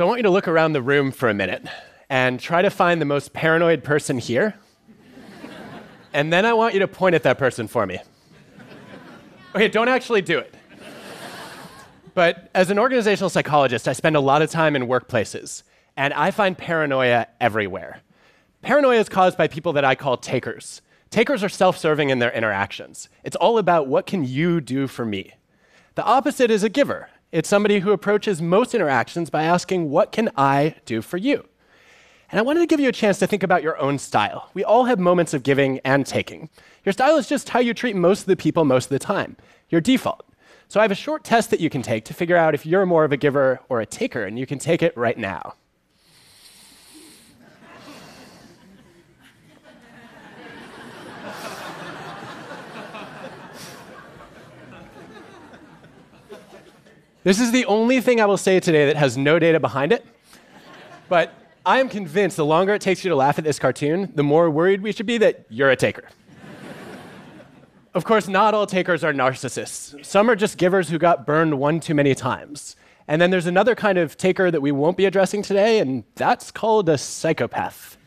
So I want you to look around the room for a minute and try to find the most paranoid person here. and then I want you to point at that person for me. Okay, don't actually do it. But as an organizational psychologist, I spend a lot of time in workplaces, and I find paranoia everywhere. Paranoia is caused by people that I call takers. Takers are self serving in their interactions. It's all about what can you do for me? The opposite is a giver. It's somebody who approaches most interactions by asking, What can I do for you? And I wanted to give you a chance to think about your own style. We all have moments of giving and taking. Your style is just how you treat most of the people most of the time, your default. So I have a short test that you can take to figure out if you're more of a giver or a taker, and you can take it right now. This is the only thing I will say today that has no data behind it. But I am convinced the longer it takes you to laugh at this cartoon, the more worried we should be that you're a taker. of course, not all takers are narcissists. Some are just givers who got burned one too many times. And then there's another kind of taker that we won't be addressing today, and that's called a psychopath.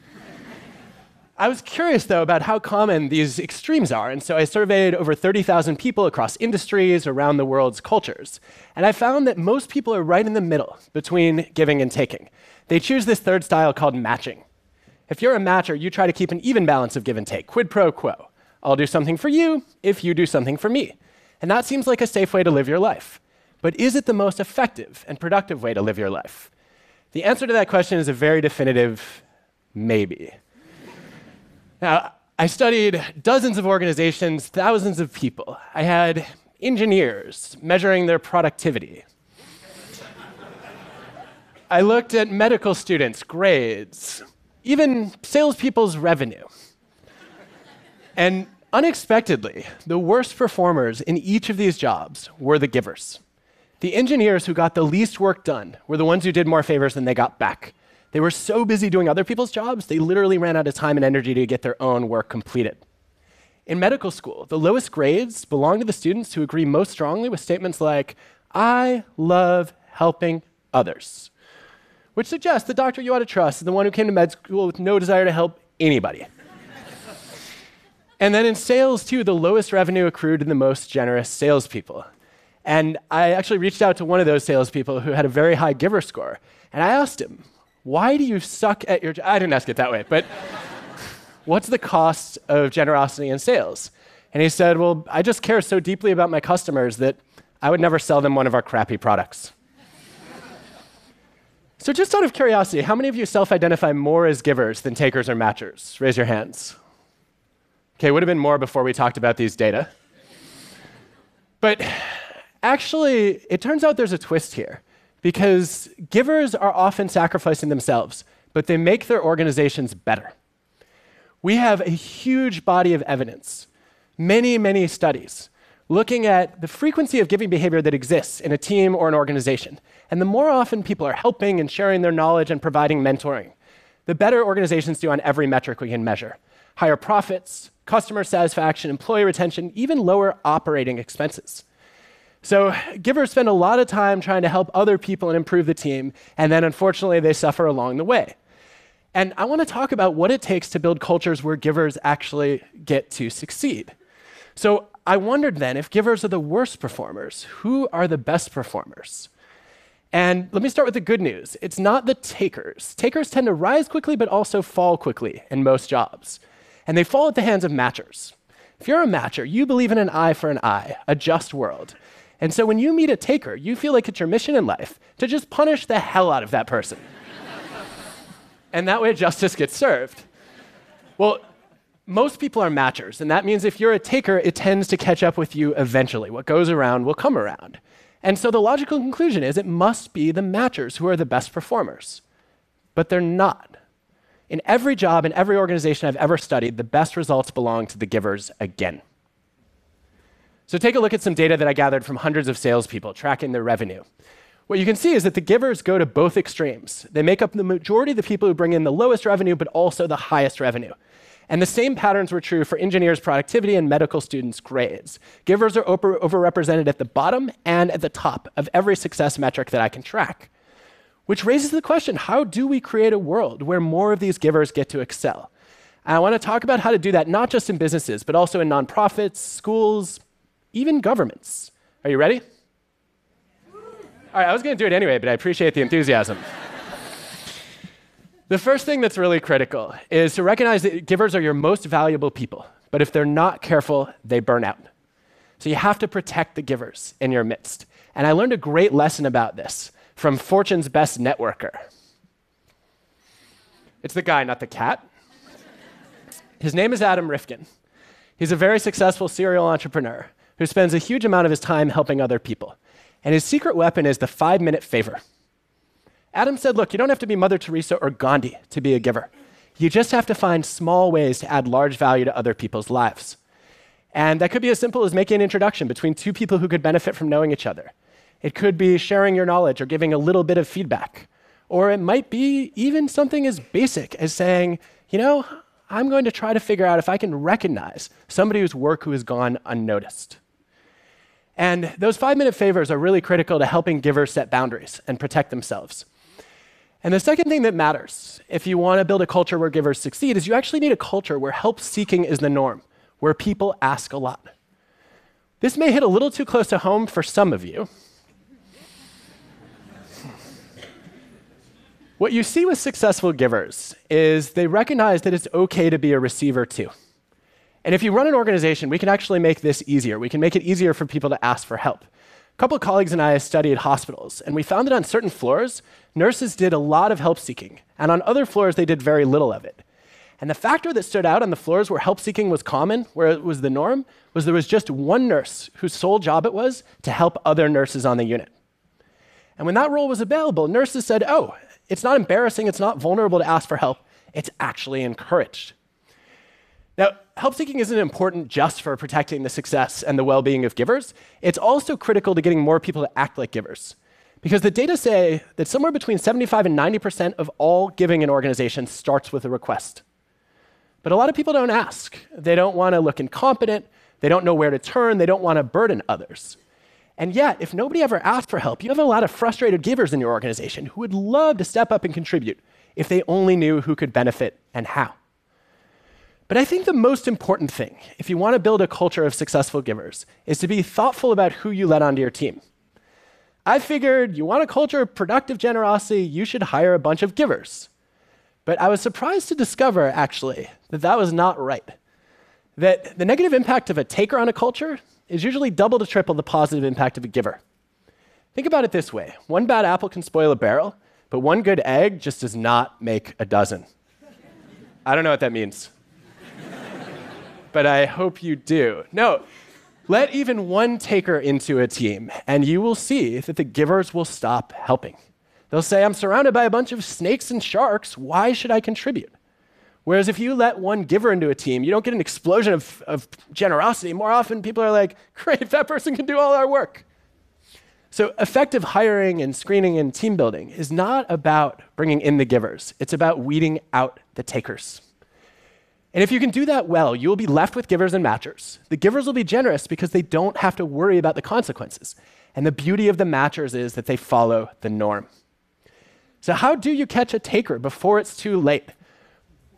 I was curious, though, about how common these extremes are, and so I surveyed over 30,000 people across industries around the world's cultures. And I found that most people are right in the middle between giving and taking. They choose this third style called matching. If you're a matcher, you try to keep an even balance of give and take, quid pro quo. I'll do something for you if you do something for me. And that seems like a safe way to live your life. But is it the most effective and productive way to live your life? The answer to that question is a very definitive maybe. Now, I studied dozens of organizations, thousands of people. I had engineers measuring their productivity. I looked at medical students' grades, even salespeople's revenue. And unexpectedly, the worst performers in each of these jobs were the givers. The engineers who got the least work done were the ones who did more favors than they got back. They were so busy doing other people's jobs, they literally ran out of time and energy to get their own work completed. In medical school, the lowest grades belong to the students who agree most strongly with statements like, I love helping others, which suggests the doctor you ought to trust is the one who came to med school with no desire to help anybody. and then in sales, too, the lowest revenue accrued to the most generous salespeople. And I actually reached out to one of those salespeople who had a very high giver score, and I asked him, why do you suck at your job? I didn't ask it that way, but what's the cost of generosity in sales? And he said, Well, I just care so deeply about my customers that I would never sell them one of our crappy products. so, just out of curiosity, how many of you self identify more as givers than takers or matchers? Raise your hands. Okay, would have been more before we talked about these data. But actually, it turns out there's a twist here because givers are often sacrificing themselves, but they make their organizations better. We have a huge body of evidence, many, many studies, looking at the frequency of giving behavior that exists in a team or an organization. And the more often people are helping and sharing their knowledge and providing mentoring, the better organizations do on every metric we can measure higher profits, customer satisfaction, employee retention, even lower operating expenses. So, givers spend a lot of time trying to help other people and improve the team, and then unfortunately, they suffer along the way. And I want to talk about what it takes to build cultures where givers actually get to succeed. So, I wondered then if givers are the worst performers, who are the best performers? And let me start with the good news. It's not the takers. Takers tend to rise quickly, but also fall quickly in most jobs. And they fall at the hands of matchers. If you're a matcher, you believe in an eye for an eye, a just world. And so when you meet a taker, you feel like it's your mission in life to just punish the hell out of that person. and that way justice gets served. Well, most people are matchers, and that means if you're a taker, it tends to catch up with you eventually. What goes around will come around. And so the logical conclusion is it must be the matchers who are the best performers. But they're not. In every job, in every organization I've ever studied, the best results belong to the givers again. So take a look at some data that I gathered from hundreds of salespeople tracking their revenue. What you can see is that the givers go to both extremes. They make up the majority of the people who bring in the lowest revenue, but also the highest revenue. And the same patterns were true for engineers' productivity and medical students' grades. Givers are over- overrepresented at the bottom and at the top of every success metric that I can track. Which raises the question how do we create a world where more of these givers get to excel? And I want to talk about how to do that not just in businesses, but also in nonprofits, schools, even governments. Are you ready? All right, I was going to do it anyway, but I appreciate the enthusiasm. the first thing that's really critical is to recognize that givers are your most valuable people, but if they're not careful, they burn out. So you have to protect the givers in your midst. And I learned a great lesson about this from Fortune's best networker. It's the guy, not the cat. His name is Adam Rifkin. He's a very successful serial entrepreneur who spends a huge amount of his time helping other people. And his secret weapon is the five minute favor. Adam said, Look, you don't have to be Mother Teresa or Gandhi to be a giver. You just have to find small ways to add large value to other people's lives. And that could be as simple as making an introduction between two people who could benefit from knowing each other. It could be sharing your knowledge or giving a little bit of feedback. Or it might be even something as basic as saying, you know, I'm going to try to figure out if I can recognize somebody whose work who has gone unnoticed. And those five minute favors are really critical to helping givers set boundaries and protect themselves. And the second thing that matters if you want to build a culture where givers succeed is you actually need a culture where help seeking is the norm, where people ask a lot. This may hit a little too close to home for some of you. what you see with successful givers is they recognize that it's okay to be a receiver too. And if you run an organization, we can actually make this easier. We can make it easier for people to ask for help. A couple of colleagues and I studied hospitals, and we found that on certain floors, nurses did a lot of help seeking, and on other floors, they did very little of it. And the factor that stood out on the floors where help seeking was common, where it was the norm, was there was just one nurse whose sole job it was to help other nurses on the unit. And when that role was available, nurses said, Oh, it's not embarrassing, it's not vulnerable to ask for help, it's actually encouraged. Now, help seeking isn't important just for protecting the success and the well being of givers, it's also critical to getting more people to act like givers. Because the data say that somewhere between 75 and 90% of all giving in organizations starts with a request. But a lot of people don't ask. They don't want to look incompetent, they don't know where to turn, they don't want to burden others. And yet, if nobody ever asked for help, you have a lot of frustrated givers in your organization who would love to step up and contribute if they only knew who could benefit and how. But I think the most important thing, if you want to build a culture of successful givers, is to be thoughtful about who you let onto your team. I figured you want a culture of productive generosity, you should hire a bunch of givers. But I was surprised to discover, actually, that that was not right. That the negative impact of a taker on a culture is usually double to triple the positive impact of a giver. Think about it this way one bad apple can spoil a barrel, but one good egg just does not make a dozen. I don't know what that means but I hope you do. No, let even one taker into a team, and you will see that the givers will stop helping. They'll say, I'm surrounded by a bunch of snakes and sharks. Why should I contribute? Whereas if you let one giver into a team, you don't get an explosion of, of generosity. More often, people are like, great, that person can do all our work. So, effective hiring and screening and team building is not about bringing in the givers, it's about weeding out the takers. And if you can do that well, you will be left with givers and matchers. The givers will be generous because they don't have to worry about the consequences. And the beauty of the matchers is that they follow the norm. So, how do you catch a taker before it's too late?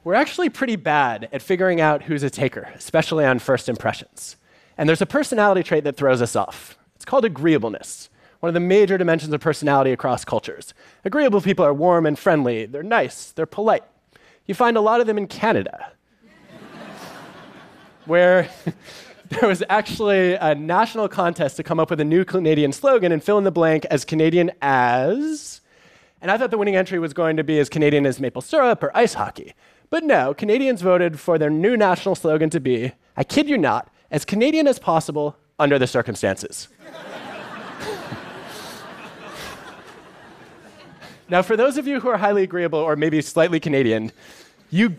We're actually pretty bad at figuring out who's a taker, especially on first impressions. And there's a personality trait that throws us off. It's called agreeableness, one of the major dimensions of personality across cultures. Agreeable people are warm and friendly, they're nice, they're polite. You find a lot of them in Canada where there was actually a national contest to come up with a new Canadian slogan and fill in the blank as Canadian as. And I thought the winning entry was going to be as Canadian as maple syrup or ice hockey. But no, Canadians voted for their new national slogan to be, I kid you not, as Canadian as possible under the circumstances. now, for those of you who are highly agreeable or maybe slightly Canadian, you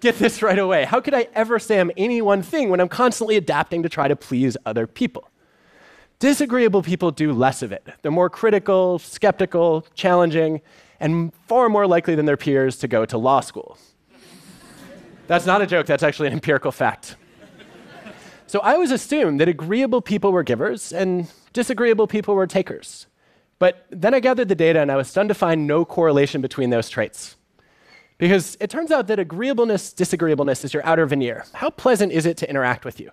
get this right away. How could I ever say I'm any one thing when I'm constantly adapting to try to please other people? Disagreeable people do less of it. They're more critical, skeptical, challenging, and far more likely than their peers to go to law school. that's not a joke, that's actually an empirical fact. So I always assumed that agreeable people were givers and disagreeable people were takers. But then I gathered the data and I was stunned to find no correlation between those traits. Because it turns out that agreeableness, disagreeableness is your outer veneer. How pleasant is it to interact with you?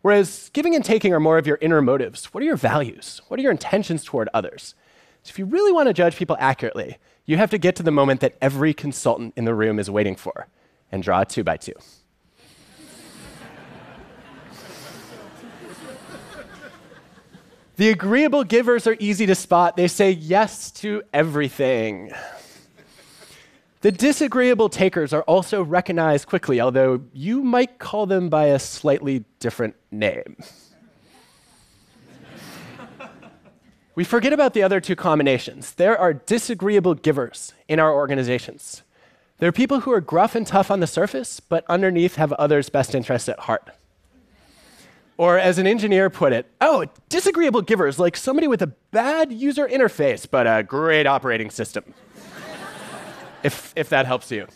Whereas giving and taking are more of your inner motives. What are your values? What are your intentions toward others? So if you really want to judge people accurately, you have to get to the moment that every consultant in the room is waiting for and draw a two by two. the agreeable givers are easy to spot. They say yes to everything. The disagreeable takers are also recognized quickly, although you might call them by a slightly different name. we forget about the other two combinations. There are disagreeable givers in our organizations. There are people who are gruff and tough on the surface, but underneath have others' best interests at heart. Or, as an engineer put it, oh, disagreeable givers, like somebody with a bad user interface, but a great operating system if, if that helps you.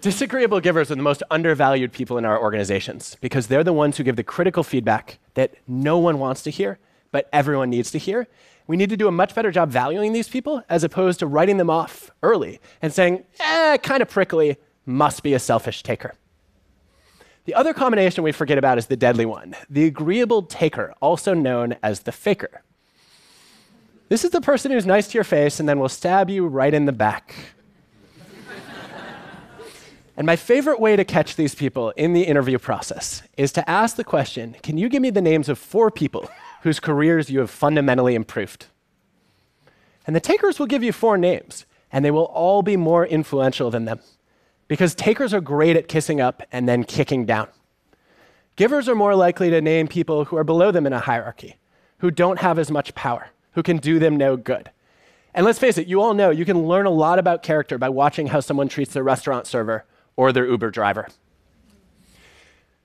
Disagreeable givers are the most undervalued people in our organizations because they're the ones who give the critical feedback that no one wants to hear, but everyone needs to hear. We need to do a much better job valuing these people as opposed to writing them off early and saying, eh, kind of prickly, must be a selfish taker. The other combination we forget about is the deadly one the agreeable taker, also known as the faker. This is the person who's nice to your face and then will stab you right in the back. and my favorite way to catch these people in the interview process is to ask the question Can you give me the names of four people whose careers you have fundamentally improved? And the takers will give you four names, and they will all be more influential than them. Because takers are great at kissing up and then kicking down. Givers are more likely to name people who are below them in a hierarchy, who don't have as much power who can do them no good. And let's face it, you all know you can learn a lot about character by watching how someone treats their restaurant server or their Uber driver.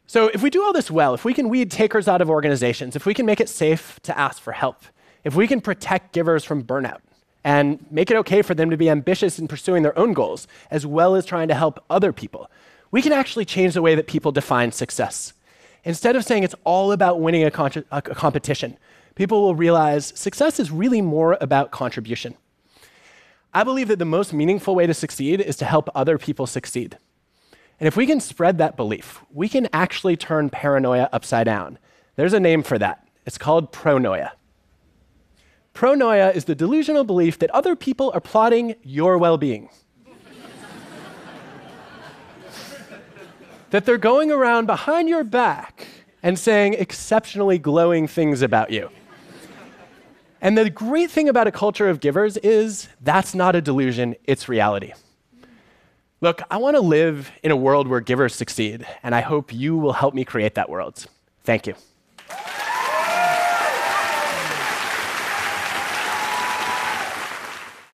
So, if we do all this well, if we can weed takers out of organizations, if we can make it safe to ask for help, if we can protect givers from burnout, and make it okay for them to be ambitious in pursuing their own goals, as well as trying to help other people, we can actually change the way that people define success. Instead of saying it's all about winning a, a competition, people will realize success is really more about contribution. I believe that the most meaningful way to succeed is to help other people succeed. And if we can spread that belief, we can actually turn paranoia upside down. There's a name for that. It's called pronoia. Pronoia is the delusional belief that other people are plotting your well being. that they're going around behind your back and saying exceptionally glowing things about you. And the great thing about a culture of givers is that's not a delusion, it's reality. Look, I want to live in a world where givers succeed, and I hope you will help me create that world. Thank you.